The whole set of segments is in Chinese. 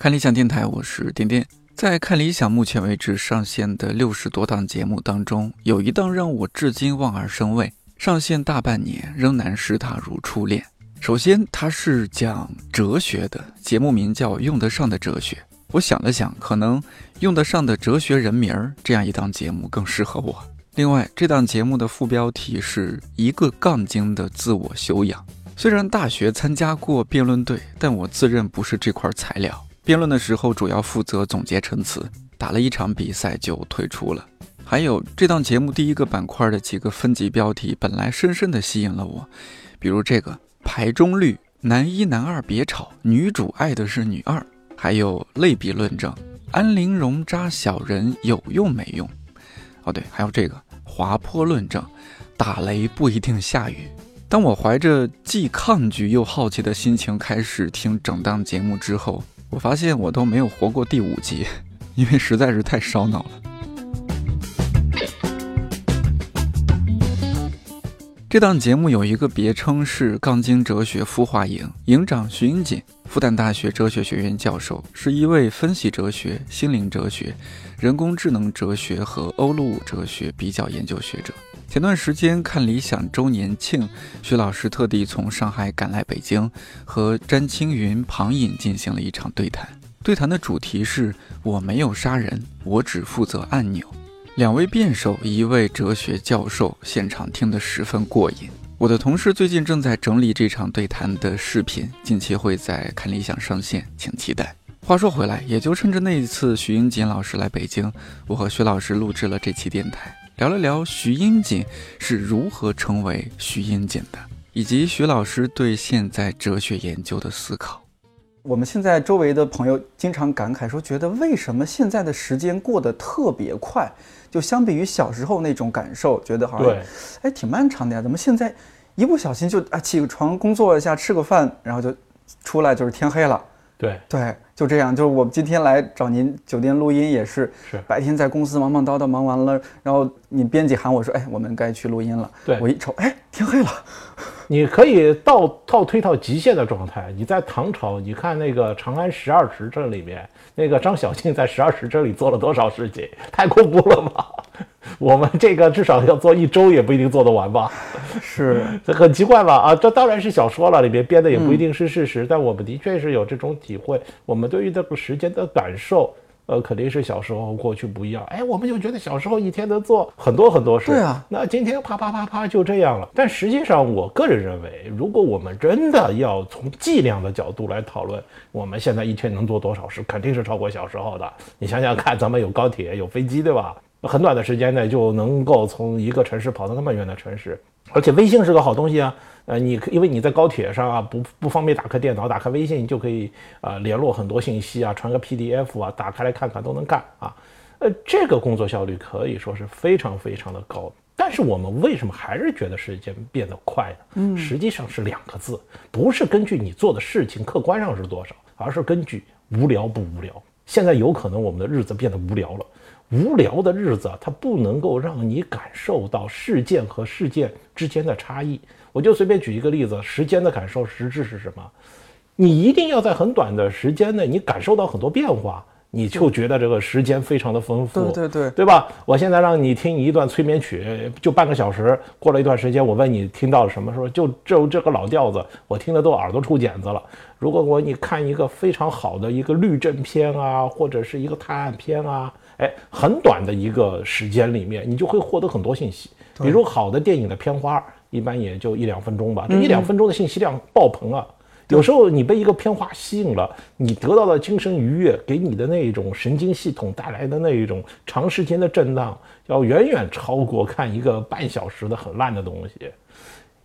看理想电台，我是点点。在看理想目前为止上线的六十多档节目当中，有一档让我至今望而生畏，上线大半年仍难识它如初恋。首先，它是讲哲学的节目，名叫《用得上的哲学》。我想了想，可能《用得上的哲学人名》这样一档节目更适合我。另外，这档节目的副标题是一个杠精的自我修养。虽然大学参加过辩论队，但我自认不是这块材料。辩论的时候，主要负责总结陈词，打了一场比赛就退出了。还有这档节目第一个板块的几个分级标题，本来深深的吸引了我，比如这个排中率，男一男二别吵，女主爱的是女二，还有类比论证，安陵容扎小人有用没用？哦对，还有这个滑坡论证，打雷不一定下雨。当我怀着既抗拒又好奇的心情开始听整档节目之后，我发现我都没有活过第五集，因为实在是太烧脑了。这档节目有一个别称是“杠精哲学孵化营”，营长徐英锦，复旦大学哲学学院教授，是一位分析哲学、心灵哲学、人工智能哲学和欧陆哲学比较研究学者。前段时间看理想周年庆，徐老师特地从上海赶来北京，和詹青云、庞颖进行了一场对谈。对谈的主题是“我没有杀人，我只负责按钮”。两位辩手，一位哲学教授，现场听得十分过瘾。我的同事最近正在整理这场对谈的视频，近期会在看理想上线，请期待。话说回来，也就趁着那一次徐英锦老师来北京，我和徐老师录制了这期电台，聊了聊徐英锦是如何成为徐英锦的，以及徐老师对现在哲学研究的思考。我们现在周围的朋友经常感慨说，觉得为什么现在的时间过得特别快？就相比于小时候那种感受，觉得好像，哎，挺漫长的呀。怎么现在一不小心就啊起个床工作一下吃个饭，然后就出来就是天黑了。对对，就这样。就是我们今天来找您酒店录音也是，是白天在公司忙忙叨叨忙完了，然后你编辑喊我说，哎，我们该去录音了。对我一瞅，哎，天黑了。你可以倒倒推到极限的状态。你在唐朝，你看那个《长安十二时辰》里面，那个张小敬在十二时辰里做了多少事情，太恐怖了吧？我们这个至少要做一周也不一定做得完吧？是，这 很奇怪吧？啊，这当然是小说了，里面编的也不一定是事实。但我们的确是有这种体会，我们对于这个时间的感受。呃，肯定是小时候过去不一样。哎，我们就觉得小时候一天能做很多很多事。对啊，那今天啪啪啪啪就这样了。但实际上，我个人认为，如果我们真的要从计量的角度来讨论，我们现在一天能做多少事，肯定是超过小时候的。你想想看，咱们有高铁，有飞机，对吧？很短的时间内就能够从一个城市跑到那么远的城市，而且微信是个好东西啊。呃，你因为你在高铁上啊，不不方便打开电脑，打开微信就可以啊联络很多信息啊，传个 PDF 啊，打开来看看都能干啊。呃，这个工作效率可以说是非常非常的高。但是我们为什么还是觉得时间变得快呢？嗯，实际上是两个字，不是根据你做的事情客观上是多少，而是根据无聊不无聊。现在有可能我们的日子变得无聊了，无聊的日子它不能够让你感受到事件和事件之间的差异。我就随便举一个例子，时间的感受实质是什么？你一定要在很短的时间内，你感受到很多变化，你就觉得这个时间非常的丰富，对对对，对吧？我现在让你听一段催眠曲，就半个小时，过了一段时间，我问你听到了什么，说就就这个老调子，我听得都耳朵出茧子了。如果我你看一个非常好的一个律政片啊，或者是一个探案片啊，哎，很短的一个时间里面，你就会获得很多信息，比如好的电影的片花。一般也就一两分钟吧，这一两分钟的信息量爆棚啊！有时候你被一个片花吸引了，你得到的精神愉悦，给你的那一种神经系统带来的那一种长时间的震荡，要远远超过看一个半小时的很烂的东西。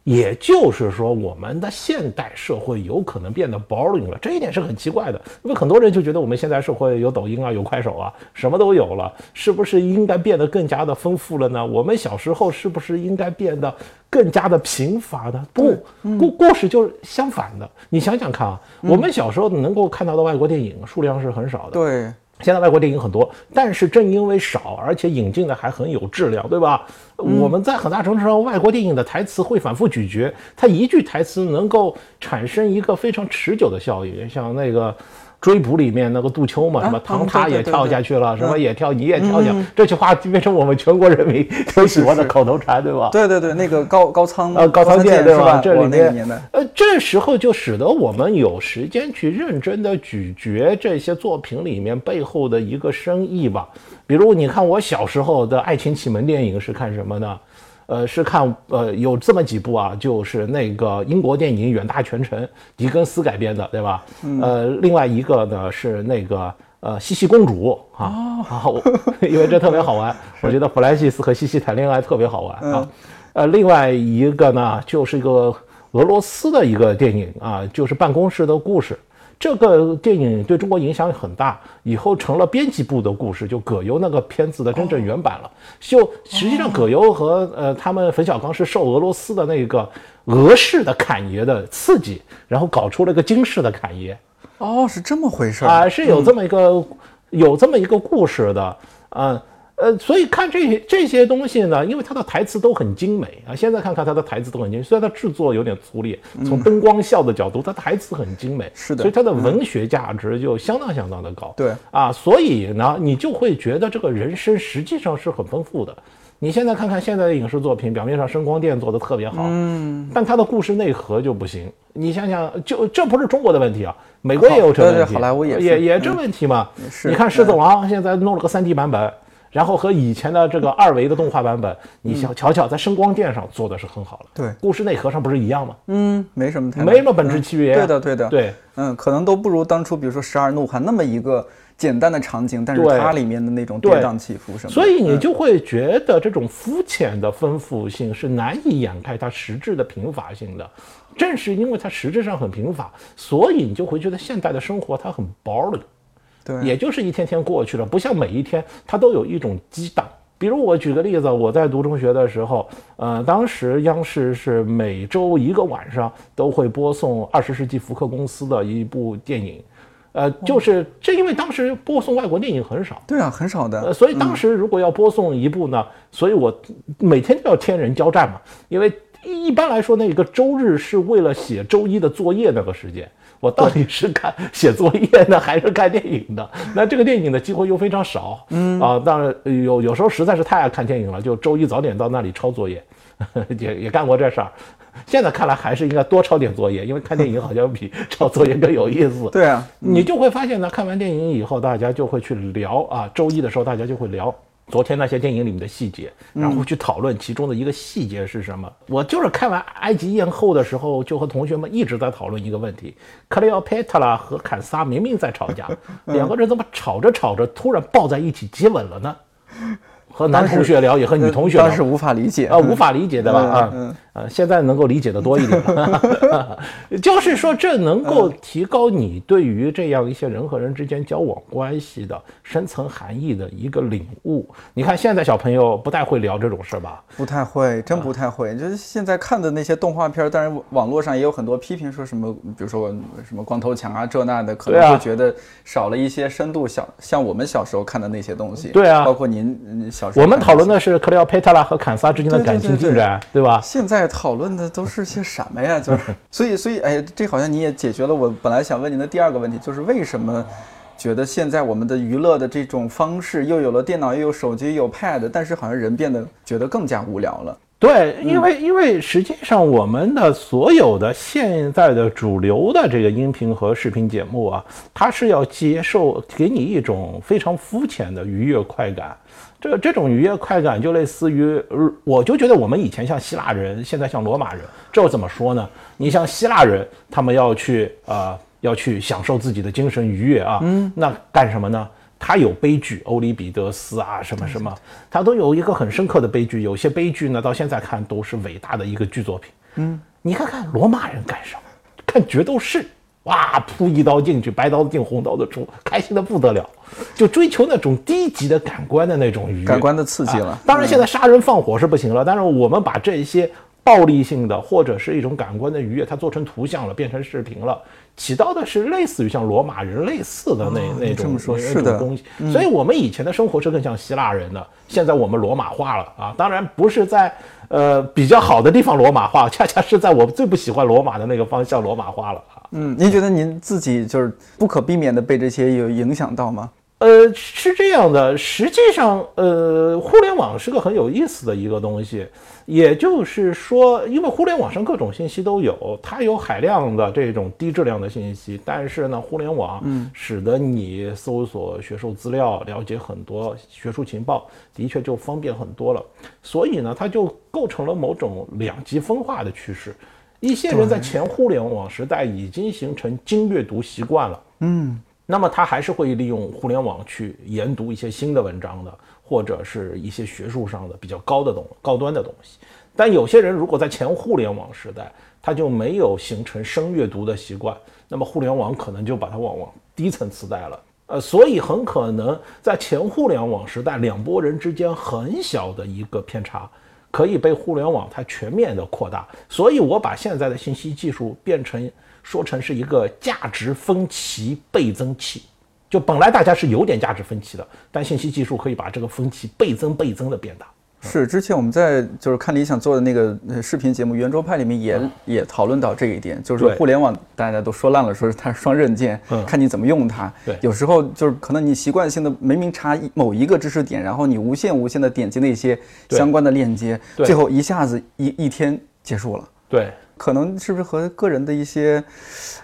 也就是说，我们的现代社会有可能变得 boring 了，这一点是很奇怪的。因为很多人就觉得我们现在社会有抖音啊，有快手啊，什么都有了，是不是应该变得更加的丰富了呢？我们小时候是不是应该变得更加的贫乏呢？不，故故事就是相反的。你想想看啊，我们小时候能够看到的外国电影数量是很少的。对。现在外国电影很多，但是正因为少，而且引进的还很有质量，对吧？我们在很大程度上，外国电影的台词会反复咀嚼，它一句台词能够产生一个非常持久的效应，像那个。追捕里面那个杜秋嘛，什么唐塔也跳下去了，什么也跳，你也跳下，这句话就变成我们全国人民都喜欢的口头禅，对吧？对对对，那个高高仓呃高仓健对吧？这里面呃，这时候就使得我们有时间去认真的咀嚼这些作品里面背后的一个深意吧。比如你看我小时候的爱情启蒙电影是看什么呢？呃，是看呃有这么几部啊，就是那个英国电影《远大全程》，狄更斯改编的，对吧？呃，另外一个呢是那个呃西西公主啊，好，因为这特别好玩，我觉得弗兰西斯和西西谈恋爱特别好玩啊。呃，另外一个呢就是一个俄罗斯的一个电影啊，就是办公室的故事。这个电影对中国影响很大，以后成了编辑部的故事，就葛优那个片子的真正原版了。就实际上，葛优和呃他们冯小刚是受俄罗斯的那个俄式的侃爷的刺激，然后搞出了个京式的侃爷。哦，是这么回事啊？是有这么一个有这么一个故事的嗯。呃，所以看这些这些东西呢，因为它的台词都很精美啊。现在看看它的台词都很精，虽然它制作有点粗劣，从灯光效的角度，它台词很精美，是的，所以它的文学价值就相当相当的高。对啊，所以呢，你就会觉得这个人生实际上是很丰富的。你现在看看现在的影视作品，表面上声光电做的特别好，嗯，但它的故事内核就不行。你想想，就这不是中国的问题啊，美国也有这问题，好莱坞也也也这问题嘛。是，你看《狮子王》现在弄了个 3D 版本。然后和以前的这个二维的动画版本，你瞧瞧瞧，在声光电上做的是很好了。对，故事内核上不是一样吗？嗯，没什么太没什么本质区别。对的，对的，对，嗯，可能都不如当初，比如说《十二怒汉》那么一个简单的场景，但是它里面的那种跌宕起伏什么。所以你就会觉得这种肤浅的丰富性是难以掩盖它实质的贫乏性的。正是因为它实质上很贫乏，所以你就会觉得现代的生活它很 boring。对，也就是一天天过去了，不像每一天它都有一种激荡。比如我举个例子，我在读中学的时候，呃，当时央视是每周一个晚上都会播送二十世纪福克公司的一部电影，呃，就是这因为当时播送外国电影很少，对啊，很少的，所以当时如果要播送一部呢，所以我每天都要天人交战嘛，因为一般来说那个周日是为了写周一的作业那个时间。我到底是看写作业呢，还是看电影的？那这个电影的机会又非常少，嗯啊，当然有有时候实在是太爱看电影了，就周一早点到那里抄作业，也也干过这事儿。现在看来还是应该多抄点作业，因为看电影好像比 抄作业更有意思。对啊，你就会发现呢，看完电影以后，大家就会去聊啊，周一的时候大家就会聊。昨天那些电影里面的细节，然后去讨论其中的一个细节是什么。我就是看完《埃及艳后》的时候，就和同学们一直在讨论一个问题：克里奥佩特拉和坎萨明明在吵架，两个人怎么吵着吵着突然抱在一起接吻了呢？和男同学聊，也和女同学聊，当时无法理解啊，无法理解对吧？啊，呃，现在能够理解的多一点，就是说这能够提高你对于这样一些人和人之间交往关系的深层含义的一个领悟。你看现在小朋友不太会聊这种事吧？不太会，真不太会。就是现在看的那些动画片，当然网络上也有很多批评，说什么，比如说什么光头强啊这那的，可能会觉得少了一些深度，小像我们小时候看的那些东西。对啊，包括您小时候。我们讨论的是克里奥佩特拉和坎萨之间的感情进展，对吧？现在。讨论的都是些什么呀？就是，所以，所以，哎，这好像你也解决了我本来想问您的第二个问题，就是为什么觉得现在我们的娱乐的这种方式又有了电脑，又有手机，有 Pad，但是好像人变得觉得更加无聊了。对，因为因为实际上我们的所有的现在的主流的这个音频和视频节目啊，它是要接受给你一种非常肤浅的愉悦快感。这这种愉悦快感就类似于，我就觉得我们以前像希腊人，现在像罗马人，这怎么说呢？你像希腊人，他们要去啊，要去享受自己的精神愉悦啊，嗯，那干什么呢？他有悲剧，欧里比得斯啊，什么什么，他都有一个很深刻的悲剧。有些悲剧呢，到现在看都是伟大的一个剧作品。嗯，你看看罗马人干什么？看决斗士。哇，扑一刀进去，白刀子进红刀子出，开心的不得了，就追求那种低级的感官的那种愉悦，感官的刺激了。当然，现在杀人放火是不行了，但是我们把这些暴力性的，或者是一种感官的愉悦，它做成图像了，变成视频了，起到的是类似于像罗马人类似的那、那种说那是的种东西。所以我们以前的生活是更像希腊人的，现在我们罗马化了啊！当然不是在呃比较好的地方罗马化，恰恰是在我最不喜欢罗马的那个方向罗马化了啊。嗯，您觉得您自己就是不可避免的被这些有影响到吗？呃，是这样的，实际上，呃，互联网是个很有意思的一个东西。也就是说，因为互联网上各种信息都有，它有海量的这种低质量的信息，但是呢，互联网使得你搜索学术资料、了解很多学术情报，的确就方便很多了。所以呢，它就构成了某种两极分化的趋势。一些人在前互联网时代已经形成精阅读习惯了，嗯，那么他还是会利用互联网去研读一些新的文章的，或者是一些学术上的比较高的东高端的东西。但有些人如果在前互联网时代，他就没有形成深阅读的习惯，那么互联网可能就把他往往低层次带了。呃，所以很可能在前互联网时代，两拨人之间很小的一个偏差，可以被互联网它全面的扩大。所以我把现在的信息技术变成说成是一个价值分歧倍增器。就本来大家是有点价值分歧的，但信息技术可以把这个分歧倍增倍增的变大。是，之前我们在就是看理想做的那个呃视频节目《圆桌派》里面也、也讨论到这一点，就是说互联网大家都说烂了，说是它是双刃剑，嗯看你怎么用它。对有时候就是可能你习惯性的明明查一某一个知识点，然后你无限无限的点击那些相关的链接，最后一下子一一天结束了。对，可能是不是和个人的一些，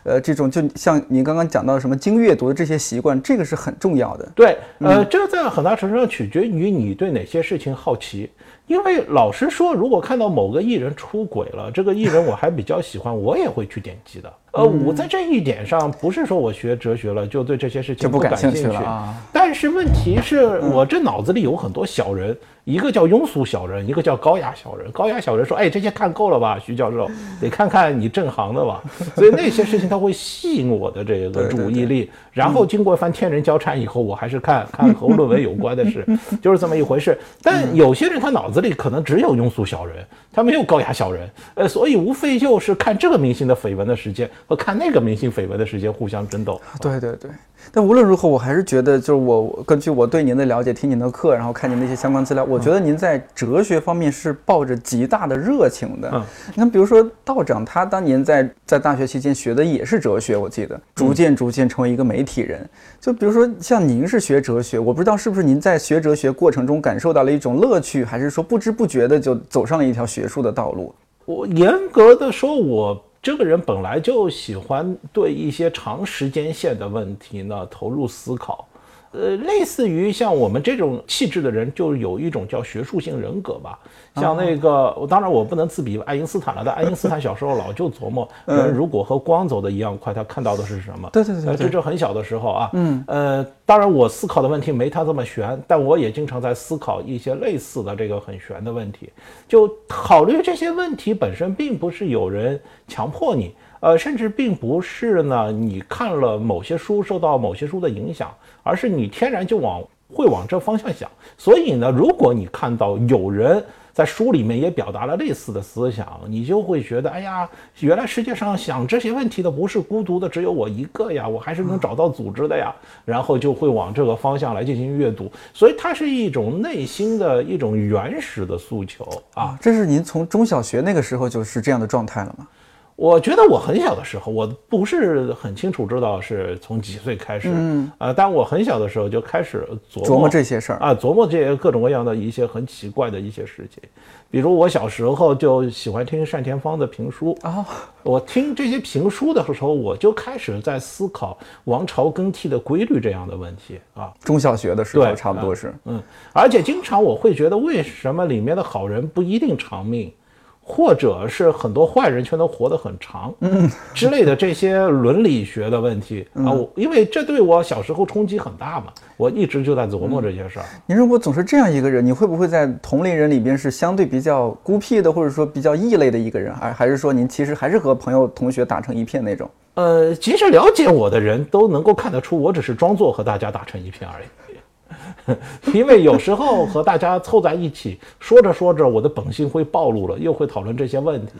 呃，这种就像你刚刚讲到什么精阅读的这些习惯，这个是很重要的。对，呃，这在很大程度上取决于你对哪些事情好奇。因为老实说，如果看到某个艺人出轨了，这个艺人我还比较喜欢，我也会去点击的。呃，我在这一点上不是说我学哲学了就对这些事情就不感感兴趣了啊但是问题是我这脑子里有很多小人，一个叫庸俗小人，一个叫高雅小人。高雅小人说：“哎，这些看够了吧，徐教授，得看看你正行的吧。”所以那些事情它会吸引我的这个注意力。然后经过一番天人交缠以后，我还是看 看和论文有关的事，就是这么一回事。但有些人他脑子里可能只有庸俗小人，他没有高雅小人，呃，所以无非就是看这个明星的绯闻的时间和看那个明星绯闻的时间互相争斗。对对对，但无论如何，我还是觉得，就是我我根据我对您的了解，听您的课，然后看您的一些相关资料，我觉得您在哲学方面是抱着极大的热情的。嗯你看，比如说道长，他当年在在大学期间学的也是哲学，我记得，逐渐逐渐成为一个媒体人。就比如说像您是学哲学，我不知道是不是您在学哲学过程中感受到了一种乐趣，还是说不知不觉的就走上了一条学术的道路？我严格的说，我这个人本来就喜欢对一些长时间线的问题呢投入思考。呃，类似于像我们这种气质的人，就有一种叫学术性人格吧。像那个，我当然我不能自比爱因斯坦了，但爱因斯坦小时候老就琢磨，人如果和光走的一样快，他看到的是什么？对对对这就很小的时候啊，嗯，呃，当然我思考的问题没他这么悬，但我也经常在思考一些类似的这个很悬的问题。就考虑这些问题本身，并不是有人强迫你，呃，甚至并不是呢你看了某些书受到某些书的影响，而是你天然就往会往这方向想。所以呢，如果你看到有人在书里面也表达了类似的思想，你就会觉得，哎呀，原来世界上想这些问题的不是孤独的只有我一个呀，我还是能找到组织的呀，然后就会往这个方向来进行阅读。所以它是一种内心的一种原始的诉求啊。啊，这是您从中小学那个时候就是这样的状态了吗？我觉得我很小的时候，我不是很清楚知道是从几岁开始，嗯，啊，但我很小的时候就开始琢磨琢磨这些事儿。啊，琢磨这些各种各样的一些很奇怪的一些事情，比如我小时候就喜欢听单田芳的评书。哦，我听这些评书的时候，我就开始在思考王朝更替的规律这样的问题啊，中小学的时候对差不多是。嗯，而且经常我会觉得，为什么里面的好人不一定长命，或者是很多坏人却能活得很长，嗯之类的这些伦理学的问题啊，我因为这对我小时候冲击很大嘛，我一直就在琢磨这些事儿。您如果总是这样一个人，你会不会在同龄人里边是相对比较孤僻的，或者说比较异类的一个人？还还是说您其实还是和朋友同学打成一片那种？呃，其实了解我的人都能够看得出，我只是装作和大家打成一片而已。因为有时候和大家凑在一起说着说着，我的本性会暴露了，又会讨论这些问题。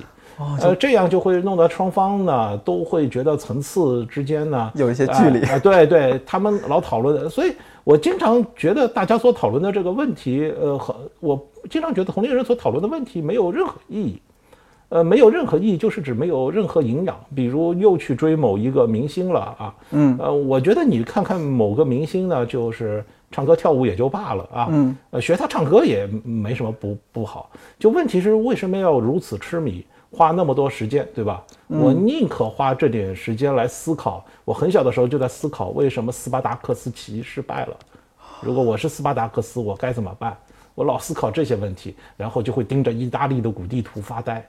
呃，这样就会弄得双方呢都会觉得层次之间呢有一些距离。啊，对 对，他们老讨论，所以我经常觉得大家所讨论的这个问题，呃，很我经常觉得同龄人所讨论的问题没有任何意义。呃，没有任何意义，就是指没有任何营养。比如又去追某一个明星了啊，嗯，呃，我觉得你看看某个明星呢，就是唱歌跳舞也就罢了啊，嗯，呃，学他唱歌也没什么不不好。就问题是为什么要如此痴迷，花那么多时间，对吧？我宁可花这点时间来思考。我很小的时候就在思考，为什么斯巴达克斯起义失败了？如果我是斯巴达克斯，我该怎么办？我老思考这些问题，然后就会盯着意大利的古地图发呆。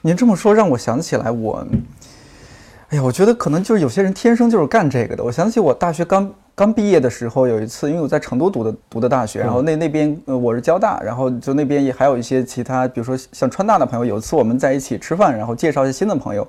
您这么说让我想起来，我，哎呀，我觉得可能就是有些人天生就是干这个的。我想起我大学刚刚毕业的时候，有一次，因为我在成都读的读的大学，然后那那边呃我是交大，然后就那边也还有一些其他，比如说像川大的朋友。有一次我们在一起吃饭，然后介绍一些新的朋友。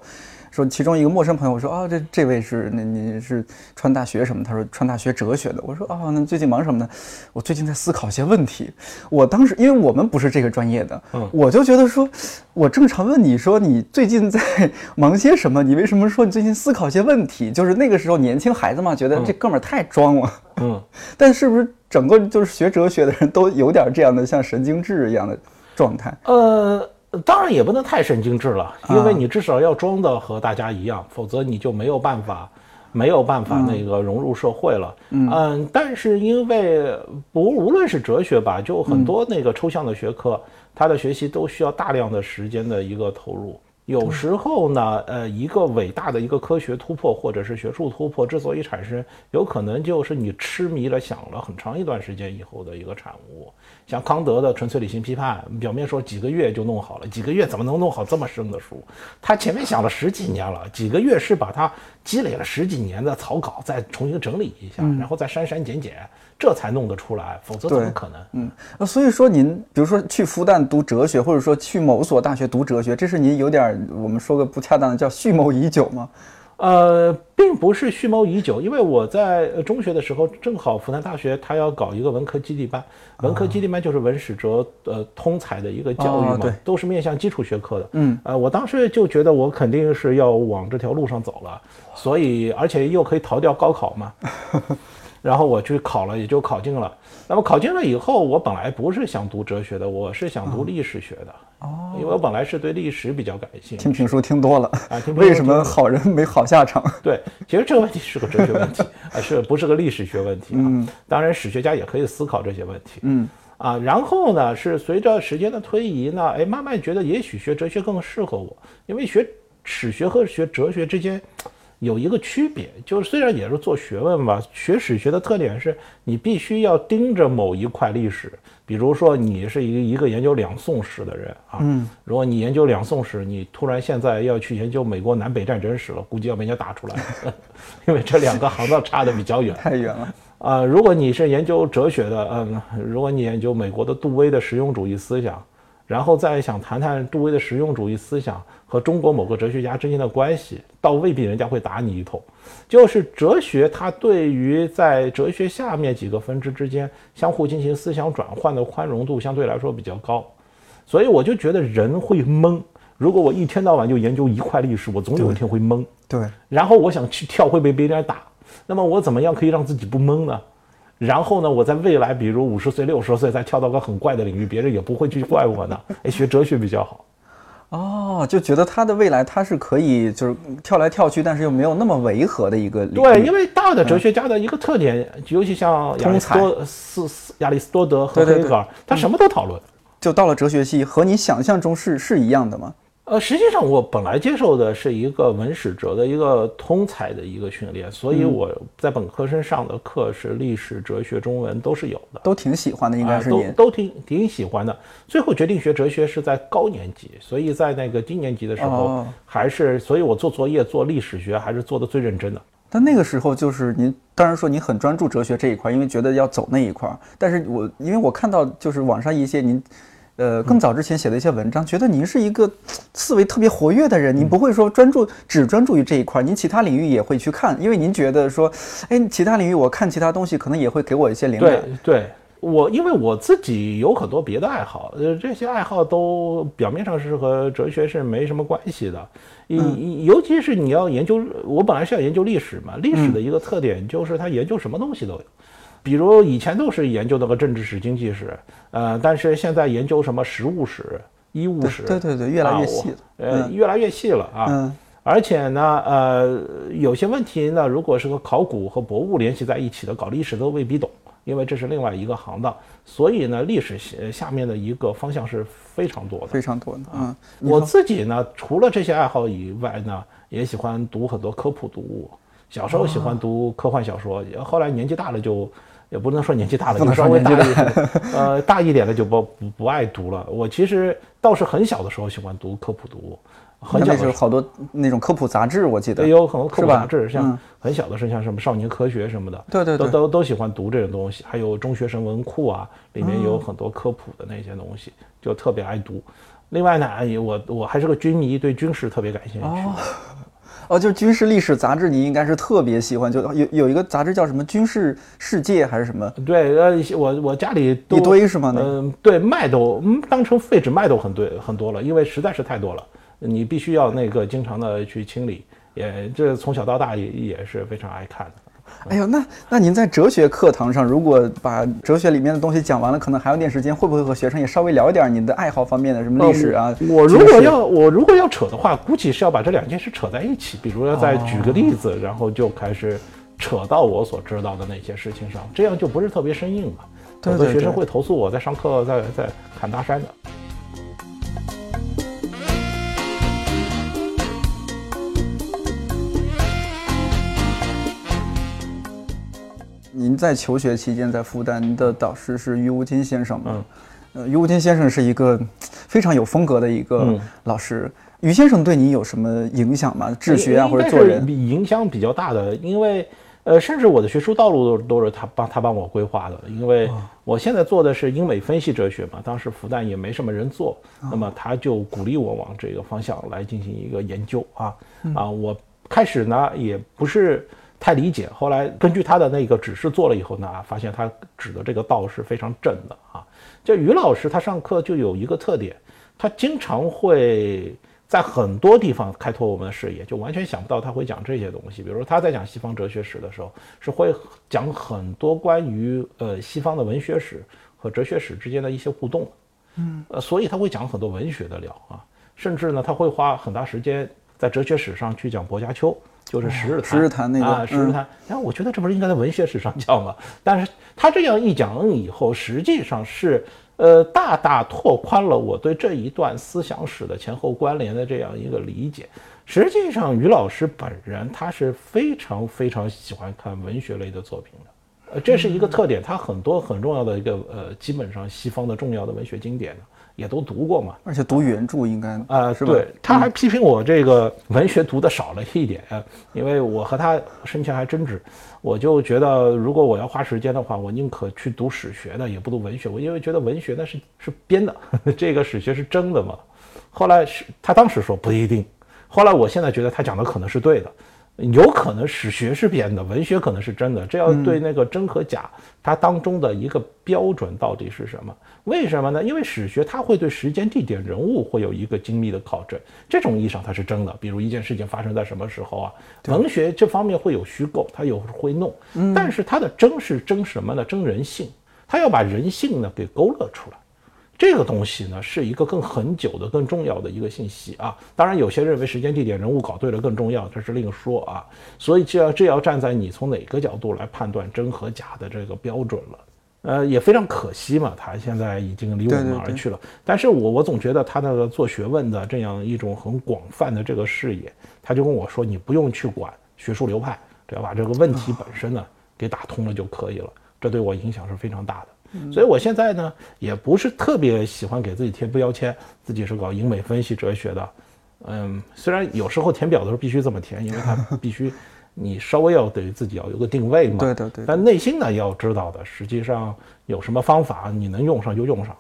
说其中一个陌生朋友说啊，这这位是那你是川大学什么？他说川大学哲学的。我说啊，那最近忙什么呢？我最近在思考一些问题。我当时因为我们不是这个专业的，嗯，我就觉得说，我正常问你说你最近在 忙些什么？你为什么说你最近思考一些问题？就是那个时候年轻孩子嘛，觉得这哥们儿太装了，嗯。但是不是整个就是学哲学的人都有点这样的像神经质一样的状态？呃。当然也不能太神经质了，因为你至少要装的和大家一样，否则你就没有办法，没有办法那个融入社会了。嗯，但是因为不无论是哲学吧，就很多那个抽象的学科，它的学习都需要大量的时间的一个投入。有时候呢，呃，一个伟大的一个科学突破或者是学术突破之所以产生，有可能就是你痴迷了想了很长一段时间以后的一个产物。像康德的《纯粹理性批判》，表面说几个月就弄好了，几个月怎么能弄好这么深的书？他前面想了十几年了，几个月是把他积累了十几年的草稿再重新整理一下，然后再删删减减，这才弄得出来，否则怎么可能？嗯，那所以说您比如说去复旦读哲学，或者说去某所大学读哲学，这是您有点我们说个不恰当的叫蓄谋已久吗？呃，并不是蓄谋已久，因为我在中学的时候，正好复旦大学他要搞一个文科基地班，文科基地班就是文史哲呃通才的一个教育嘛，都是面向基础学科的。嗯，呃，我当时就觉得我肯定是要往这条路上走了，所以而且又可以逃掉高考嘛，然后我去考了，也就考进了。那么考进了以后，我本来不是想读哲学的，我是想读历史学的。哦，因为我本来是对历史比较感兴趣，听评书听多了啊。为什么好人没好下场？对，其实这个问题是个哲学问题啊，是不是个历史学问题啊？当然，史学家也可以思考这些问题。嗯啊，然后呢，是随着时间的推移呢，哎，慢慢觉得也许学哲学更适合我，因为学史学和学哲学之间。有一个区别，就是虽然也是做学问吧，学史学的特点是你必须要盯着某一块历史。比如说，你是一个一个研究两宋史的人啊，嗯，如果你研究两宋史，你突然现在要去研究美国南北战争史了，估计要被人家打出来，因为这两个行当差的比较远，太远了啊。如果你是研究哲学的，嗯，如果你研究美国的杜威的实用主义思想。然后再想谈谈杜威的实用主义思想和中国某个哲学家之间的关系，倒未必人家会打你一通。就是哲学，它对于在哲学下面几个分支之间相互进行思想转换的宽容度相对来说比较高，所以我就觉得人会懵。如果我一天到晚就研究一块历史，我总有一天会懵。对。然后我想去跳会被别人打，那么我怎么样可以让自己不懵呢？然后呢，我在未来，比如五十岁、六十岁，再跳到个很怪的领域，别人也不会去怪我呢。哎，学哲学比较好。哦，就觉得他的未来他是可以，就是跳来跳去，但是又没有那么违和的一个。对，因为大的哲学家的一个特点，尤其像亚里士多斯、亚里士多德和黑格尔，他什么都讨论。就到了哲学系，和你想象中是是一样的吗？呃，实际上我本来接受的是一个文史哲的一个通才的一个训练，所以我在本科生上的课是历史、哲学、中文都是有的，都挺喜欢的，应该是都都挺挺喜欢的。最后决定学哲学是在高年级，所以在那个低年级的时候还是，所以我做作业做历史学还是做的最认真的。但那个时候就是您，当然说您很专注哲学这一块，因为觉得要走那一块。但是我因为我看到就是网上一些您。呃更早之前写的一些文章，觉得您是一个思维特别活跃的人，您不会说专注只专注于这一块，您其他领域也会去看，因为您觉得说，哎，其他领域我看其他东西可能也会给我一些灵感。对对。我因为我自己有很多别的爱好，呃，这些爱好都表面上是和哲学是没什么关系的，嗯。尤其是你要研究，我本来是要研究历史嘛，历史的一个特点就是它研究什么东西都有，比如以前都是研究那个政治史、经济史，呃，但是现在研究什么实物史、医务史，对对对，越来越细，呃，越来越细了啊，而且呢，呃，有些问题呢，如果是和考古和博物联系在一起的，搞历史都未必懂。因为这是另外一个行当，所以呢，历史下面的一个方向是非常多的，非常多的。嗯，我自己呢，除了这些爱好以外呢，也喜欢读很多科普读物。小时候喜欢读科幻小说，后来年纪大了就，也不能说年纪大了，就稍微大一点，呃，大一点的就不不不爱读了。我其实倒是很小的时候喜欢读科普读物。很小的时候，好多那种科普杂志，我记得有很多科普杂志，像很小的时候，像什么《少年科学》什么的，对对，都都都喜欢读这种东西。还有中学生文库啊，里面有很多科普的那些东西，就特别爱读。另外呢，我我还是个军迷，对军事特别感兴趣。哦，就是军事历史杂志，你应该是特别喜欢，就有有一个杂志叫什么《军事世界》还是什么？对，呃，我我家里一堆是吗？嗯，对，卖都嗯当成废纸卖都很对很多了，因为实在是太多了。你必须要那个经常的去清理，也这从小到大也也是非常爱看的。哎呦，那那您在哲学课堂上，如果把哲学里面的东西讲完了，可能还有点时间，会不会和学生也稍微聊一点您的爱好方面的什么历史啊？我如果要我如果要扯的话，估计是要把这两件事扯在一起，比如要再举个例子，然后就开始扯到我所知道的那些事情上，这样就不是特别生硬了。很多学生会投诉我在上课在在侃大山的。您在求学期间在复旦，您的导师是于无金先生吗？嗯，呃，于无金先生是一个非常有风格的一个老师。于先生对你有什么影响吗？治学啊，或者做人？影响比较大的，因为呃，甚至我的学术道路都都是他帮他帮我规划的。因为我现在做的是英美分析哲学嘛，当时复旦也没什么人做，那么他就鼓励我往这个方向来进行一个研究啊啊！我开始呢也不是。太理解，后来根据他的那个指示做了以后呢，发现他指的这个道是非常正的啊。就于老师他上课就有一个特点，他经常会在很多地方开拓我们的视野，就完全想不到他会讲这些东西。比如说他在讲西方哲学史的时候，是会讲很多关于呃西方的文学史和哲学史之间的一些互动，嗯，呃，所以他会讲很多文学的料啊，甚至呢他会花很大时间在哲学史上去讲薄伽丘。就是《十日谈》，十日谈那个啊，《十日谈》。然后我觉得这不是应该在文学史上叫吗？但是他这样一讲以后，实际上是呃大大拓宽了我对这一段思想史的前后关联的这样一个理解。实际上，于老师本人他是非常非常喜欢看文学类的作品的，呃，这是一个特点。他很多很重要的一个呃，基本上西方的重要的文学经典呢。也都读过嘛，而且读原著应该啊，是吧？对，他还批评我这个文学读的少了一点，因为我和他生前还争执，我就觉得如果我要花时间的话，我宁可去读史学的，也不读文学。我因为觉得文学那是是编的，这个史学是真的嘛。后来是他当时说不一定，后来我现在觉得他讲的可能是对的。有可能史学是编的，文学可能是真的。这要对那个真和假，它当中的一个标准到底是什么？为什么呢？因为史学它会对时间、地点、人物会有一个精密的考证，这种意义上它是真的。比如一件事情发生在什么时候啊？文学这方面会有虚构，它有会弄，但是它的真是真什么呢？真人性，它要把人性呢给勾勒出来。这个东西呢，是一个更很久的、更重要的一个信息啊。当然，有些认为时间、地点、人物搞对了更重要，这是另说啊。所以，这要这要站在你从哪个角度来判断真和假的这个标准了。呃，也非常可惜嘛，他现在已经离我们而去了。但是我我总觉得他那个做学问的这样一种很广泛的这个视野，他就跟我说，你不用去管学术流派，只要把这个问题本身呢给打通了就可以了。这对我影响是非常大的。所以，我现在呢，也不是特别喜欢给自己贴标签，自己是搞英美分析哲学的。嗯，虽然有时候填表的时候必须这么填，因为它必须你稍微要对自己要有个定位嘛。对对对。但内心呢，要知道的，实际上有什么方法你能用上就用上，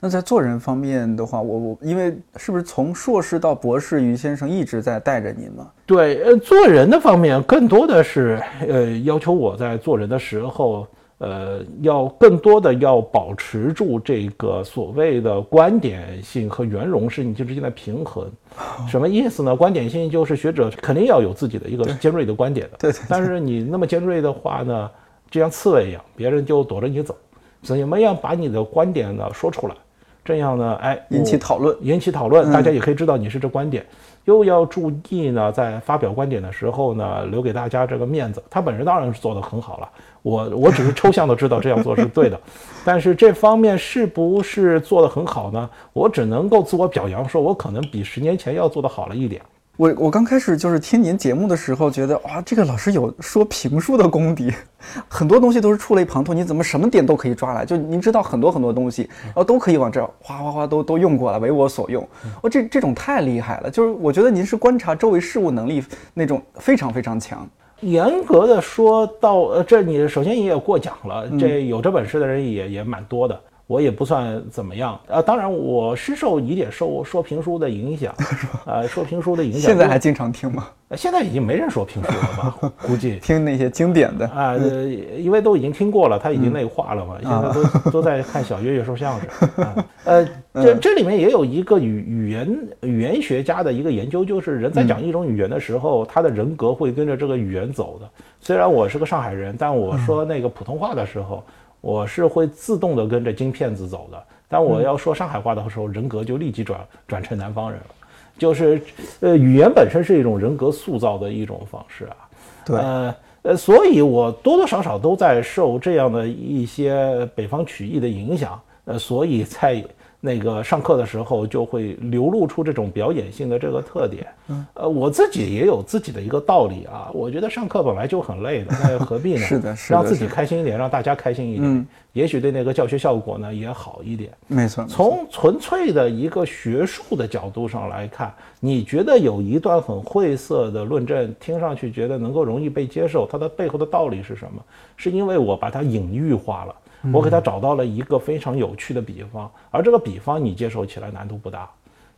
那在做人方面的话，我我因为是不是从硕士到博士，于先生一直在带着您嘛？对，呃，做人的方面更多的是，呃，要求我在做人的时候，呃，要更多的要保持住这个所谓的观点性和圆融性之间的平衡。什么意思呢？观点性就是学者肯定要有自己的一个尖锐的观点的，对对。但是你那么尖锐的话呢，就像刺猬一样，别人就躲着你走。怎么样把你的观点呢说出来？这样呢，哎，引起讨论，引起讨论，大家也可以知道你是这观点。又要注意呢，在发表观点的时候呢，留给大家这个面子。他本人当然是做得很好了，我我只是抽象的知道这样做是对的，但是这方面是不是做得很好呢？我只能够自我表扬，说我可能比十年前要做得好了一点。我我刚开始就是听您节目的时候，觉得哇，这个老师有说评书的功底，很多东西都是触类旁通，你怎么什么点都可以抓来？就您知道很多很多东西，然后都可以往这哗哗哗都都用过来，为我所用。哦，这这种太厉害了，就是我觉得您是观察周围事物能力那种非常非常强。严格的说到，呃，这你首先你也过奖了，这有这本事的人也也蛮多的。我也不算怎么样啊，当然我是受一点受说评书的影响，呃，说评书的影响。现在还经常听吗？现在已经没人说评书了吧？估计听那些经典的啊，呃因为都已经听过了，他已经内化了嘛。现在都都在看小岳岳说相声。呃，这这里面也有一个语语言语言学家的一个研究，就是人在讲一种语言的时候，他的人格会跟着这个语言走的。虽然我是个上海人，但我说那个普通话的时候。我是会自动的跟着金片子走的，但我要说上海话的时候，人格就立即转转成南方人了。就是，呃，语言本身是一种人格塑造的一种方式啊。对，呃呃，所以我多多少少都在受这样的一些北方曲艺的影响，呃，所以在。那个上课的时候就会流露出这种表演性的这个特点，嗯，呃，我自己也有自己的一个道理啊。我觉得上课本来就很累的，那又何必呢？是的，是的，让自己开心一点，让大家开心一点，也许对那个教学效果呢也好一点。没错，从纯粹的一个学术的角度上来看，你觉得有一段很晦涩的论证，听上去觉得能够容易被接受，它的背后的道理是什么？是因为我把它隐喻化了。我给他找到了一个非常有趣的比方，而这个比方你接受起来难度不大，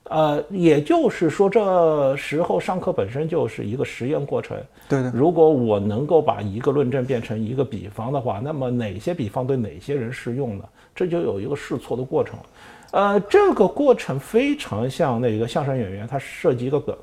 呃，也就是说这时候上课本身就是一个实验过程。对的。如果我能够把一个论证变成一个比方的话，那么哪些比方对哪些人适用呢？这就有一个试错的过程了。呃，这个过程非常像那个相声演员，他设计一个梗。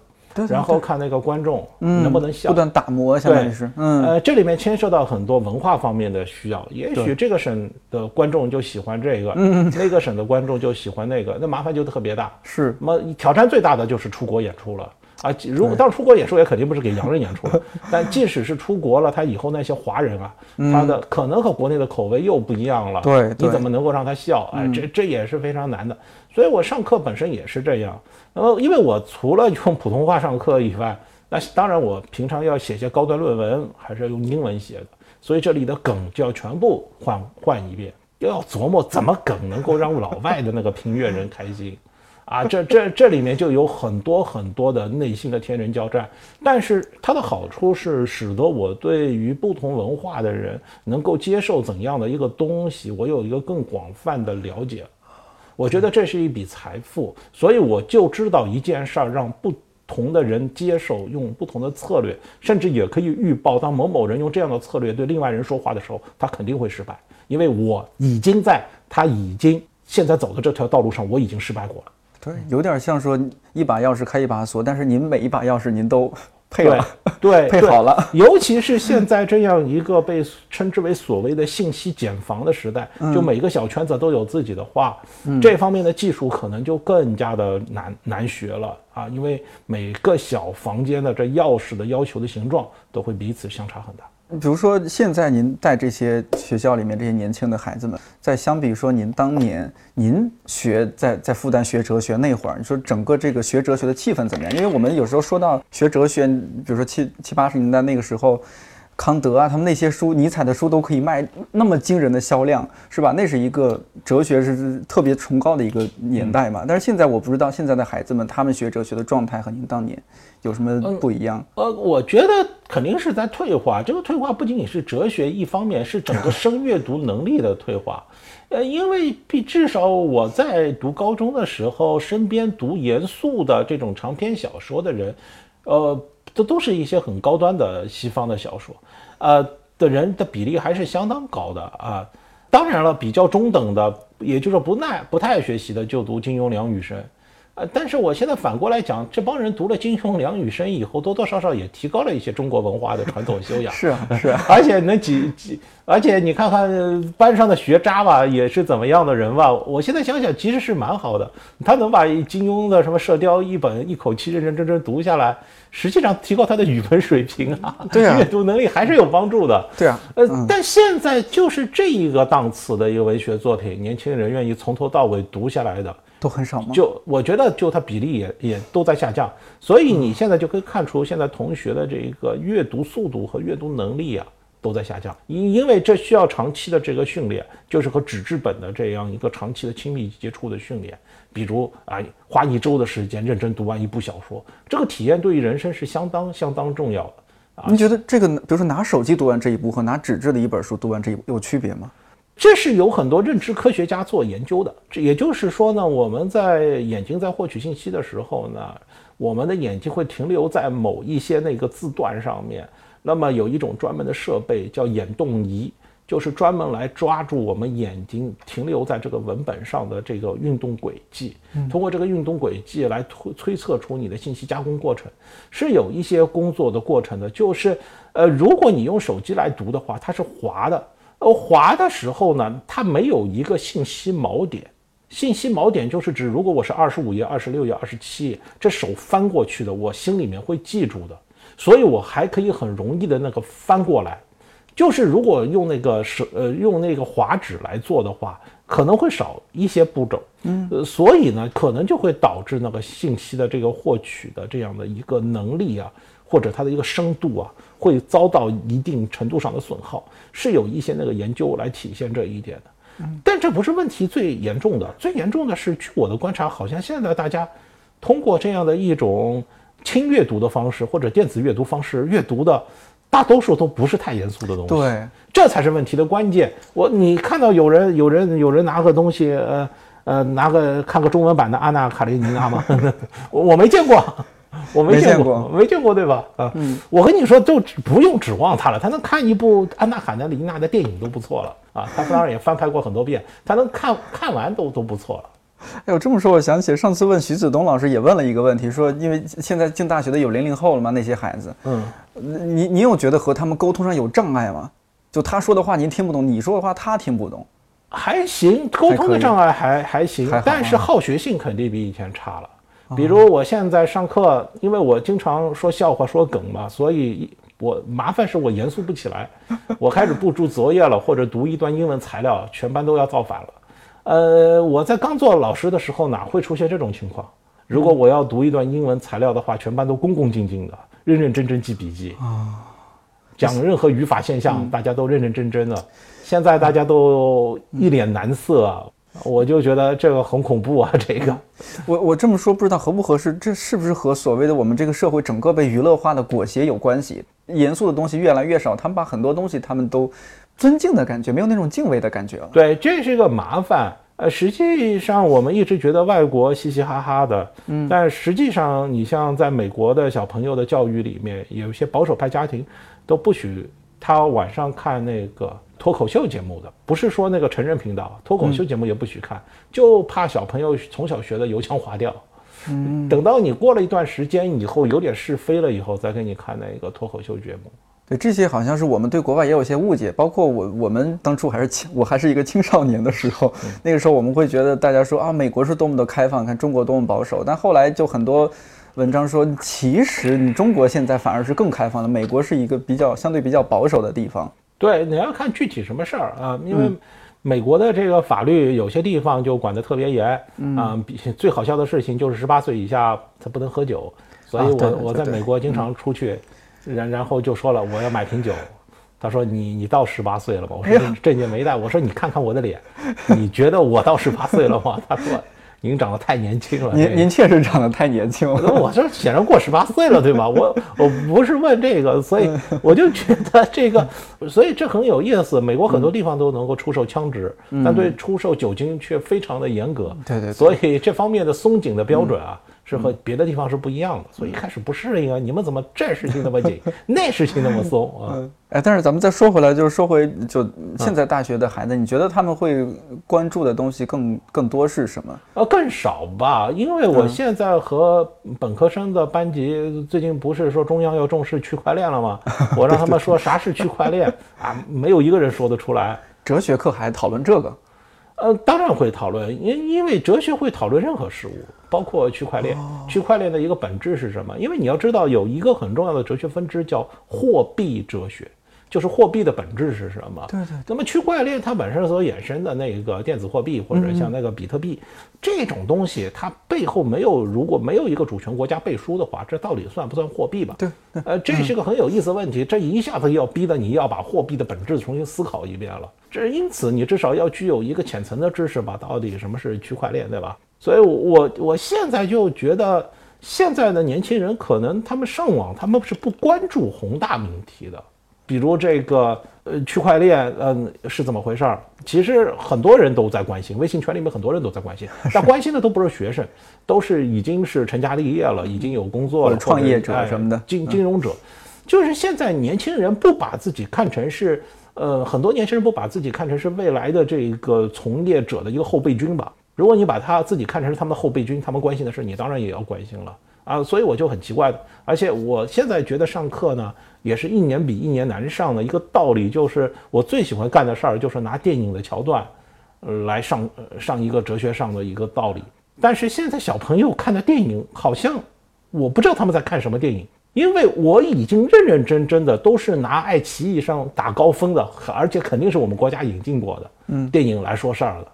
然后看那个观众能不能笑，不断打磨，相当于是，嗯，呃，这里面牵涉到很多文化方面的需要。也许这个省的观众就喜欢这个，嗯，那个省的观众就喜欢那个，那麻烦就特别大。是，那么挑战最大的就是出国演出了啊！如果当然出国演出也肯定不是给洋人演出了，但即使是出国了，他以后那些华人啊，他的可能和国内的口味又不一样了。对，你怎么能够让他笑？哎，这这也是非常难的。所以我上课本身也是这样。那么，因为我除了用普通话上课以外，那当然我平常要写些高端论文，还是要用英文写的，所以这里的梗就要全部换换一遍，又要琢磨怎么梗能够让老外的那个评阅人开心，啊，这这这里面就有很多很多的内心的天人交战。但是它的好处是使得我对于不同文化的人能够接受怎样的一个东西，我有一个更广泛的了解。我觉得这是一笔财富，所以我就知道一件事儿，让不同的人接受，用不同的策略，甚至也可以预报，当某某人用这样的策略对另外人说话的时候，他肯定会失败，因为我已经在他已经现在走的这条道路上，我已经失败过了。对，有点像说一把钥匙开一把锁，但是您每一把钥匙您都。配了，对，配好了。尤其是现在这样一个被称之为所谓的信息茧房的时代，就每个小圈子都有自己的话，这方面的技术可能就更加的难难学了啊，因为每个小房间的这钥匙的要求的形状都会彼此相差很大。比如说，现在您带这些学校里面这些年轻的孩子们，在相比说您当年您学在在复旦学哲学那会儿，你说整个这个学哲学的气氛怎么样？因为我们有时候说到学哲学，比如说七七八十年代那个时候，康德啊，他们那些书，尼采的书都可以卖那么惊人的销量，是吧？那是一个哲学是特别崇高的一个年代嘛。但是现在我不知道现在的孩子们，他们学哲学的状态和您当年有什么不一样？呃，我觉得肯定是在退化。这个退化不仅仅是哲学，一方面是整个生阅读能力的退化。呃，因为比至少我在读高中的时候，身边读严肃的这种长篇小说的人，呃。这都是一些很高端的西方的小说，呃的人的比例还是相当高的啊。当然了，比较中等的，也就是不耐不太爱学习的，就读金庸、梁羽生。呃，但是我现在反过来讲，这帮人读了金庸、梁羽生以后，多多少少也提高了一些中国文化的传统修养。是啊，是啊。而且能几几，而且你看看班上的学渣吧，也是怎么样的人吧？我现在想想，其实是蛮好的。他能把金庸的什么《射雕》一本一口气认认真真读下来。实际上提高他的语文水平啊，对啊，阅读能力还是有帮助的。对啊，呃，但现在就是这一个档次的一个文学作品，年轻人愿意从头到尾读下来的都很少吗？就我觉得，就它比例也也都在下降。所以你现在就可以看出，现在同学的这个阅读速度和阅读能力啊。都在下降，因因为这需要长期的这个训练，就是和纸质本的这样一个长期的亲密接触的训练。比如啊，花一周的时间认真读完一部小说，这个体验对于人生是相当相当重要的。啊、你觉得这个，比如说拿手机读完这一部和拿纸质的一本书读完这一部有区别吗？这是有很多认知科学家做研究的。这也就是说呢，我们在眼睛在获取信息的时候呢，我们的眼睛会停留在某一些那个字段上面。那么有一种专门的设备叫眼动仪，就是专门来抓住我们眼睛停留在这个文本上的这个运动轨迹，通过这个运动轨迹来推推测出你的信息加工过程，是有一些工作的过程的。就是呃，如果你用手机来读的话，它是滑的，呃，滑的时候呢，它没有一个信息锚点。信息锚点就是指，如果我是二十五页、二十六页、二十七页，这手翻过去的，我心里面会记住的。所以我还可以很容易的那个翻过来，就是如果用那个手呃用那个滑纸来做的话，可能会少一些步骤，嗯，呃，所以呢，可能就会导致那个信息的这个获取的这样的一个能力啊，或者它的一个深度啊，会遭到一定程度上的损耗，是有一些那个研究来体现这一点的，嗯，但这不是问题最严重的，最严重的是，据我的观察，好像现在大家通过这样的一种。轻阅读的方式或者电子阅读方式阅读的，大多数都不是太严肃的东西。对，这才是问题的关键。我你看到有人有人有人拿个东西，呃呃，拿个看个中文版的《安娜卡列尼娜》吗？我我没见过，我没见过，没见过，对吧？啊，我跟你说，就不用指望他了，他能看一部《安娜卡列尼娜》的电影都不错了啊。他当然也翻拍过很多遍，他能看看完都都不错了。哎，我这么说，我想起上次问徐子东老师也问了一个问题，说因为现在进大学的有零零后了吗？那些孩子，嗯，你你有觉得和他们沟通上有障碍吗？就他说的话您听不懂，你说的话他听不懂，还行，沟通的障碍还还行，但是好学性肯定比以前差了。比如我现在上课，因为我经常说笑话说梗嘛，所以我麻烦是我严肃不起来，我开始布置作业了，或者读一段英文材料，全班都要造反了。呃，我在刚做老师的时候，哪会出现这种情况？如果我要读一段英文材料的话，全班都恭恭敬敬的，认认真真记笔记啊。讲任何语法现象，大家都认认真真的。现在大家都一脸难色，我就觉得这个很恐怖啊。这个，我我这么说不知道合不合适，这是不是和所谓的我们这个社会整个被娱乐化的裹挟有关系？严肃的东西越来越少，他们把很多东西他们都。尊敬的感觉，没有那种敬畏的感觉了。对，这是一个麻烦。呃，实际上我们一直觉得外国嘻嘻哈哈的，嗯，但实际上你像在美国的小朋友的教育里面，有一些保守派家庭都不许他晚上看那个脱口秀节目的，不是说那个成人频道，脱口秀节目也不许看，就怕小朋友从小学的油腔滑调。嗯，等到你过了一段时间以后，有点是非了以后，再给你看那个脱口秀节目。对这些好像是我们对国外也有些误解，包括我我们当初还是青我还是一个青少年的时候，那个时候我们会觉得大家说啊美国是多么的开放，看中国多么保守，但后来就很多文章说，其实你中国现在反而是更开放的，美国是一个比较相对比较保守的地方。对，你要看具体什么事儿啊，因为美国的这个法律有些地方就管得特别严啊，比最好笑的事情就是十八岁以下他不能喝酒，所以我我在美国经常出去。然然后就说了，我要买瓶酒，他说你你到十八岁了吗？我说证件没带。我说你看看我的脸，你觉得我到十八岁了吗？他说。您长得太年轻了，您您确实长得太年轻了。我这显然过十八岁了，对吧？我我不是问这个，所以我就觉得这个，所以这很有意思。美国很多地方都能够出售枪支，但对出售酒精却非常的严格。对对。所以这方面的松紧的标准啊。是和别的地方是不一样的，所以一开始不适应啊！你们怎么这事情那么紧，那事情那么松啊？哎，但是咱们再说回来，就是说回就现在大学的孩子，你觉得他们会关注的东西更更多是什么？呃，更少吧，因为我现在和本科生的班级最近不是说中央要重视区块链了吗？我让他们说啥是区块链啊，没有一个人说得出来。哲学课还讨论这个？呃，当然会讨论，因因为哲学会讨论任何事物。包括区块链，区块链的一个本质是什么？因为你要知道，有一个很重要的哲学分支叫货币哲学，就是货币的本质是什么？对对。那么区块链它本身所衍生的那个电子货币，或者像那个比特币这种东西，它背后没有如果没有一个主权国家背书的话，这到底算不算货币吧？对。呃，这是个很有意思的问题，这一下子要逼得你要把货币的本质重新思考一遍了。这因此你至少要具有一个浅层的知识吧，到底什么是区块链，对吧？所以，我我现在就觉得，现在的年轻人可能他们上网，他们是不关注宏大命题的，比如这个呃区块链，嗯是怎么回事儿？其实很多人都在关心，微信圈里面很多人都在关心，但关心的都不是学生，都是已经是成家立业了，已经有工作了，创业者什么的，金金融者，就是现在年轻人不把自己看成是，呃，很多年轻人不把自己看成是未来的这个从业者的一个后备军吧。如果你把他自己看成是他们的后备军，他们关心的事，你当然也要关心了啊！所以我就很奇怪的，而且我现在觉得上课呢，也是一年比一年难上的一个道理，就是我最喜欢干的事儿就是拿电影的桥段，呃，来上上一个哲学上的一个道理。但是现在小朋友看的电影，好像我不知道他们在看什么电影，因为我已经认认真真的都是拿爱奇艺上打高分的，而且肯定是我们国家引进过的嗯电影来说事儿的。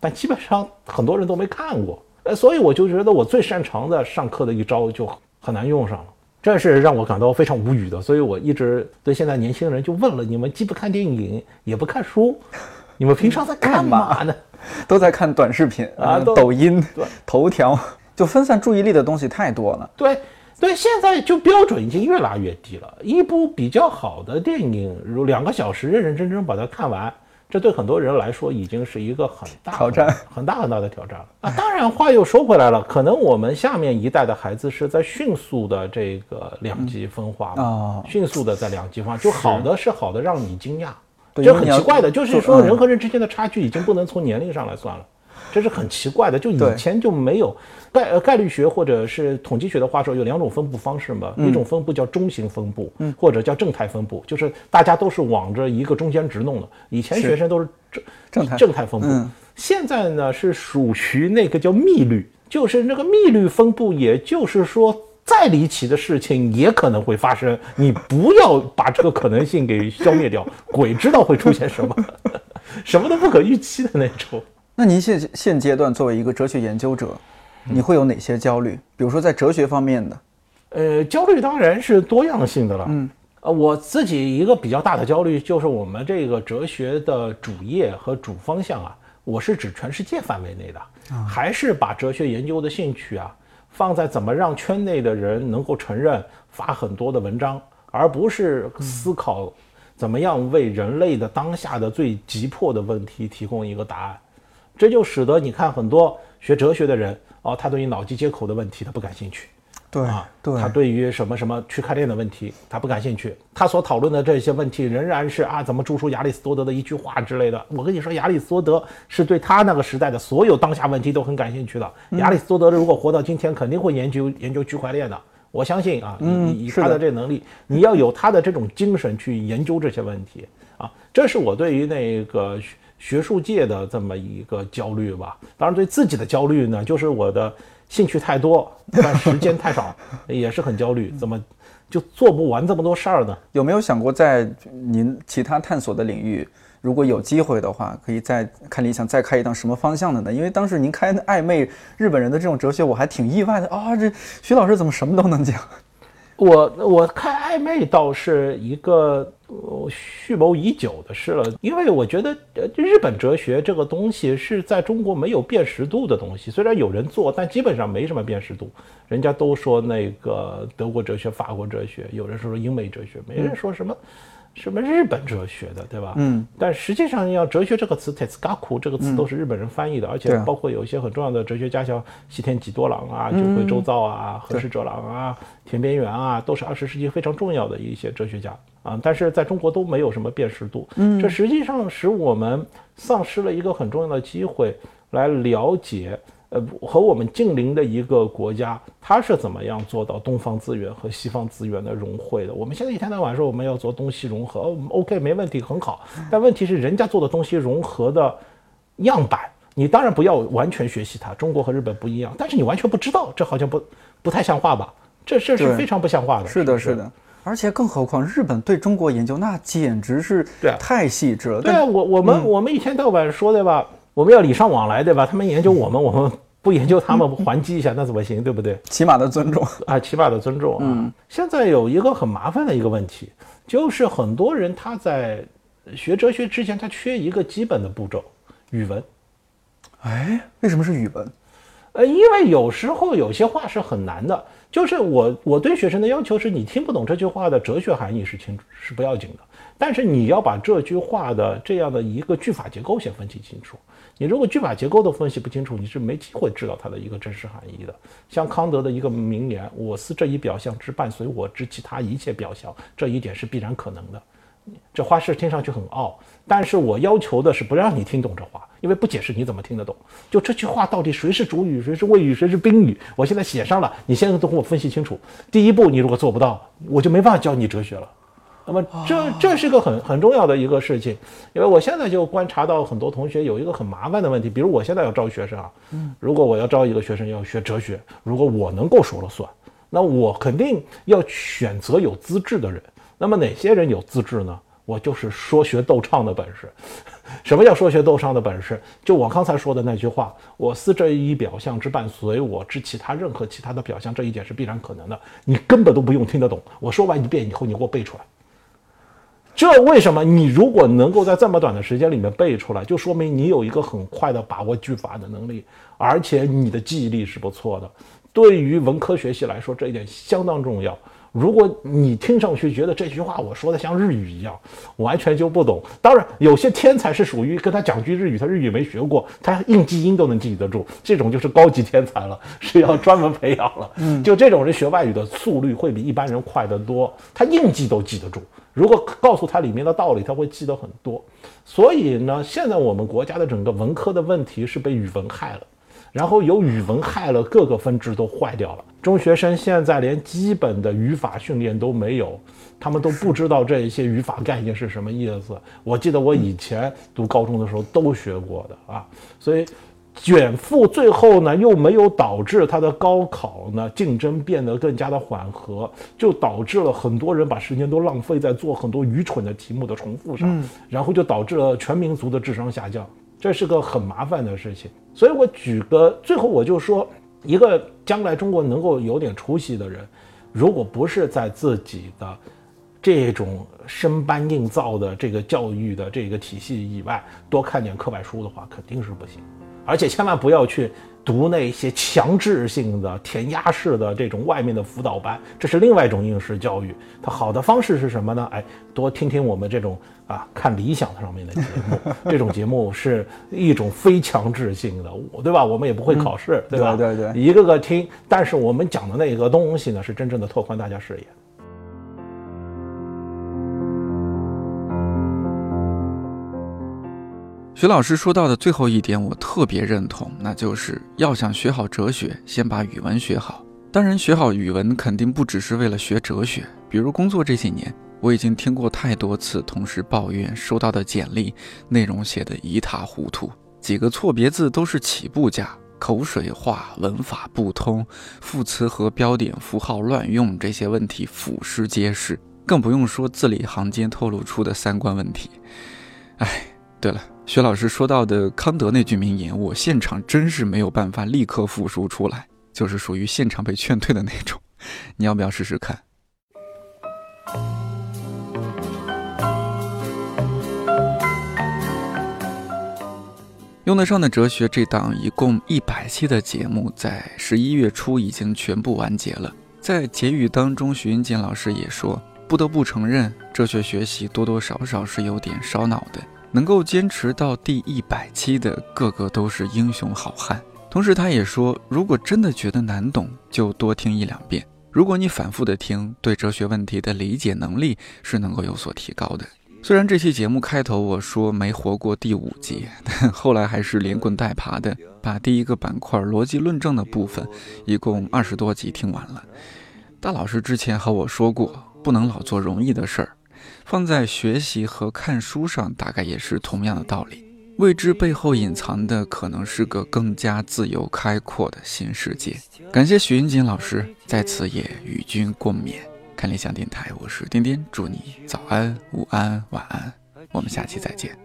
但基本上很多人都没看过，呃，所以我就觉得我最擅长的上课的一招就很难用上了，这是让我感到非常无语的。所以我一直对现在年轻人就问了：你们既不看电影，也不看书，你们平常在干嘛呢？都在看短视频啊，抖音、头条，就分散注意力的东西太多了。对，对，现在就标准已经越拉越低了。一部比较好的电影，如两个小时认认真真把它看完。这对很多人来说已经是一个很大挑战，很大很大的挑战了啊！当然，话又说回来了，可能我们下面一代的孩子是在迅速的这个两极分化啊，迅速的在两极化，就好的是好的让你惊讶，这很奇怪的，就是说人和人之间的差距已经不能从年龄上来算了。这是很奇怪的，就以前就没有。概概率学或者是统计学的话说，有两种分布方式嘛，一种分布叫中型分布，或者叫正态分布，就是大家都是往着一个中间值弄的。以前学生都是正正态正态分布，现在呢是属于那个叫幂律，就是那个幂律分布，也就是说再离奇的事情也可能会发生，你不要把这个可能性给消灭掉，鬼知道会出现什么，什么都不可预期的那种。那您现现阶段作为一个哲学研究者，你会有哪些焦虑？比如说在哲学方面的，呃，焦虑当然是多样性的了。嗯，呃，我自己一个比较大的焦虑就是我们这个哲学的主业和主方向啊，我是指全世界范围内的，还是把哲学研究的兴趣啊放在怎么让圈内的人能够承认，发很多的文章，而不是思考怎么样为人类的当下的最急迫的问题提供一个答案。这就使得你看很多学哲学的人哦，他对于脑机接口的问题他不感兴趣，对啊，对，他对于什么什么区块链的问题他不感兴趣，他所讨论的这些问题仍然是啊怎么注出亚里士多德的一句话之类的。我跟你说，亚里士多德是对他那个时代的所有当下问题都很感兴趣的。亚里士多德如果活到今天，肯定会研究研究区块链的。我相信啊，以以他的这能力，你要有他的这种精神去研究这些问题啊。这是我对于那个。学术界的这么一个焦虑吧，当然对自己的焦虑呢，就是我的兴趣太多，但时间太少，也是很焦虑。怎么就做不完这么多事儿呢？有没有想过在您其他探索的领域，如果有机会的话，可以再看理想再开一档什么方向的呢？因为当时您开暧昧日本人的这种哲学，我还挺意外的啊！这徐老师怎么什么都能讲？我我开暧昧倒是一个呃蓄谋已久的事了，因为我觉得呃日本哲学这个东西是在中国没有辨识度的东西，虽然有人做，但基本上没什么辨识度。人家都说那个德国哲学、法国哲学，有人说说英美哲学，没人说什么。什么日本哲学的，对吧？嗯，但实际上，要哲学这个词 t e s g a k u 这个词都是日本人翻译的，而且包括有一些很重要的哲学家，像西田几多郎啊、久会周造啊、河石哲郎啊、田边缘啊，都是二十世纪非常重要的一些哲学家啊。但是在中国都没有什么辨识度，嗯，这实际上使我们丧失了一个很重要的机会来了解。呃，和我们近邻的一个国家，它是怎么样做到东方资源和西方资源的融汇的？我们现在一天到晚说我们要做东西融合，OK，没问题，很好。但问题是，人家做的东西融合的样板，你当然不要完全学习它。中国和日本不一样，但是你完全不知道，这好像不不太像话吧？这这是非常不像话的。是的，是的。而且更何况，日本对中国研究那简直是太细致了。对啊，我我们我们一天到晚说对吧？我们要礼尚往来对吧？他们研究我们，我们。不研究他们不还击一下那怎么行？对不对？起码的尊重啊，起码的尊重啊。现在有一个很麻烦的一个问题，就是很多人他在学哲学之前，他缺一个基本的步骤——语文。哎，为什么是语文？呃，因为有时候有些话是很难的。就是我我对学生的要求是，你听不懂这句话的哲学含义是清楚是不要紧的，但是你要把这句话的这样的一个句法结构先分析清楚。你如果句法结构都分析不清楚，你是没机会知道它的一个真实含义的。像康德的一个名言：“我思这一表象之伴随我之其他一切表象，这一点是必然可能的。”这话是听上去很傲，但是我要求的是不让你听懂这话，因为不解释你怎么听得懂？就这句话到底谁是主语，谁是谓语，谁是宾语？我现在写上了，你现在都给我分析清楚。第一步你如果做不到，我就没办法教你哲学了。那么这这是个很很重要的一个事情，因为我现在就观察到很多同学有一个很麻烦的问题，比如我现在要招学生啊，如果我要招一个学生要学哲学，如果我能够说了算，那我肯定要选择有资质的人。那么哪些人有资质呢？我就是说学逗唱的本事。什么叫说学逗唱的本事？就我刚才说的那句话：“我思这一表象之伴随我之其他任何其他的表象，这一点是必然可能的。”你根本都不用听得懂，我说完一遍以后，你给我背出来。这为什么？你如果能够在这么短的时间里面背出来，就说明你有一个很快的把握句法的能力，而且你的记忆力是不错的。对于文科学习来说，这一点相当重要。如果你听上去觉得这句话我说的像日语一样，完全就不懂。当然，有些天才是属于跟他讲句日语，他日语没学过，他硬记音都能记得住，这种就是高级天才了，是要专门培养了。嗯，就这种人学外语的速率会比一般人快得多，他硬记都记得住。如果告诉他里面的道理，他会记得很多。所以呢，现在我们国家的整个文科的问题是被语文害了。然后由语文害了，各个分支都坏掉了。中学生现在连基本的语法训练都没有，他们都不知道这一些语法概念是什么意思。我记得我以前读高中的时候都学过的啊，所以卷腹最后呢又没有导致他的高考呢竞争变得更加的缓和，就导致了很多人把时间都浪费在做很多愚蠢的题目的重复上，然后就导致了全民族的智商下降。这是个很麻烦的事情，所以我举个最后我就说，一个将来中国能够有点出息的人，如果不是在自己的这种生搬硬造的这个教育的这个体系以外，多看点课外书的话，肯定是不行，而且千万不要去。读那些强制性的填鸭式的这种外面的辅导班，这是另外一种应试教育。它好的方式是什么呢？哎，多听听我们这种啊看理想上面的节目，这种节目是一种非强制性的，对吧？我们也不会考试，对吧？对对，一个个听，但是我们讲的那个东西呢，是真正的拓宽大家视野。徐老师说到的最后一点，我特别认同，那就是要想学好哲学，先把语文学好。当然，学好语文肯定不只是为了学哲学。比如工作这几年，我已经听过太多次同事抱怨收到的简历内容写得一塌糊涂，几个错别字都是起步价，口水话，文法不通，副词和标点符号乱用，这些问题俯拾皆是，更不用说字里行间透露出的三观问题。哎，对了。徐老师说到的康德那句名言我现场真是没有办法立刻复述出来就是属于现场被劝退的那种。你要不要试试看？用得上的哲学这档一共一百期的节目在十一月初已经全部完结了。在结语当中徐云锦老师也说不得不承认哲学学习多多少少是有点烧脑的。能够坚持到第一百期的，个个都是英雄好汉。同时，他也说，如果真的觉得难懂，就多听一两遍。如果你反复的听，对哲学问题的理解能力是能够有所提高的。虽然这期节目开头我说没活过第五集，但 后来还是连滚带爬的把第一个板块逻辑论证的部分，一共二十多集听完了。大老师之前和我说过，不能老做容易的事儿。放在学习和看书上，大概也是同样的道理。未知背后隐藏的，可能是个更加自由开阔的新世界。感谢许云锦老师，在此也与君共勉。看理想电台，我是颠颠，祝你早安、午安、晚安，我们下期再见。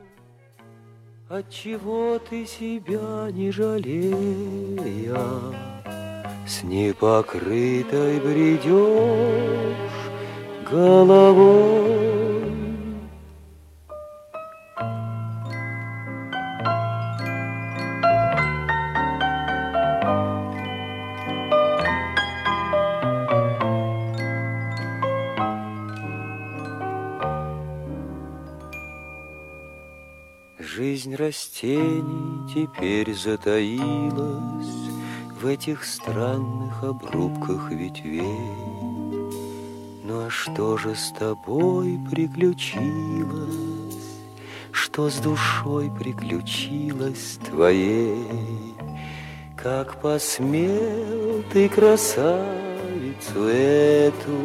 Жизнь Растений теперь затаилась В этих странных обрубках ветвей. Ну а что же с тобой приключилось? Что с душой приключилось твоей? Как посмел ты красавицу эту,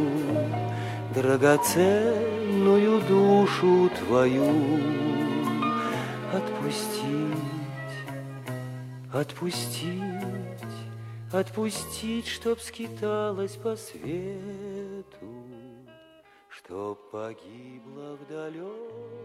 Драгоценную душу твою отпустить, отпустить, отпустить, чтоб скиталась по свету, чтоб погибла в далеком.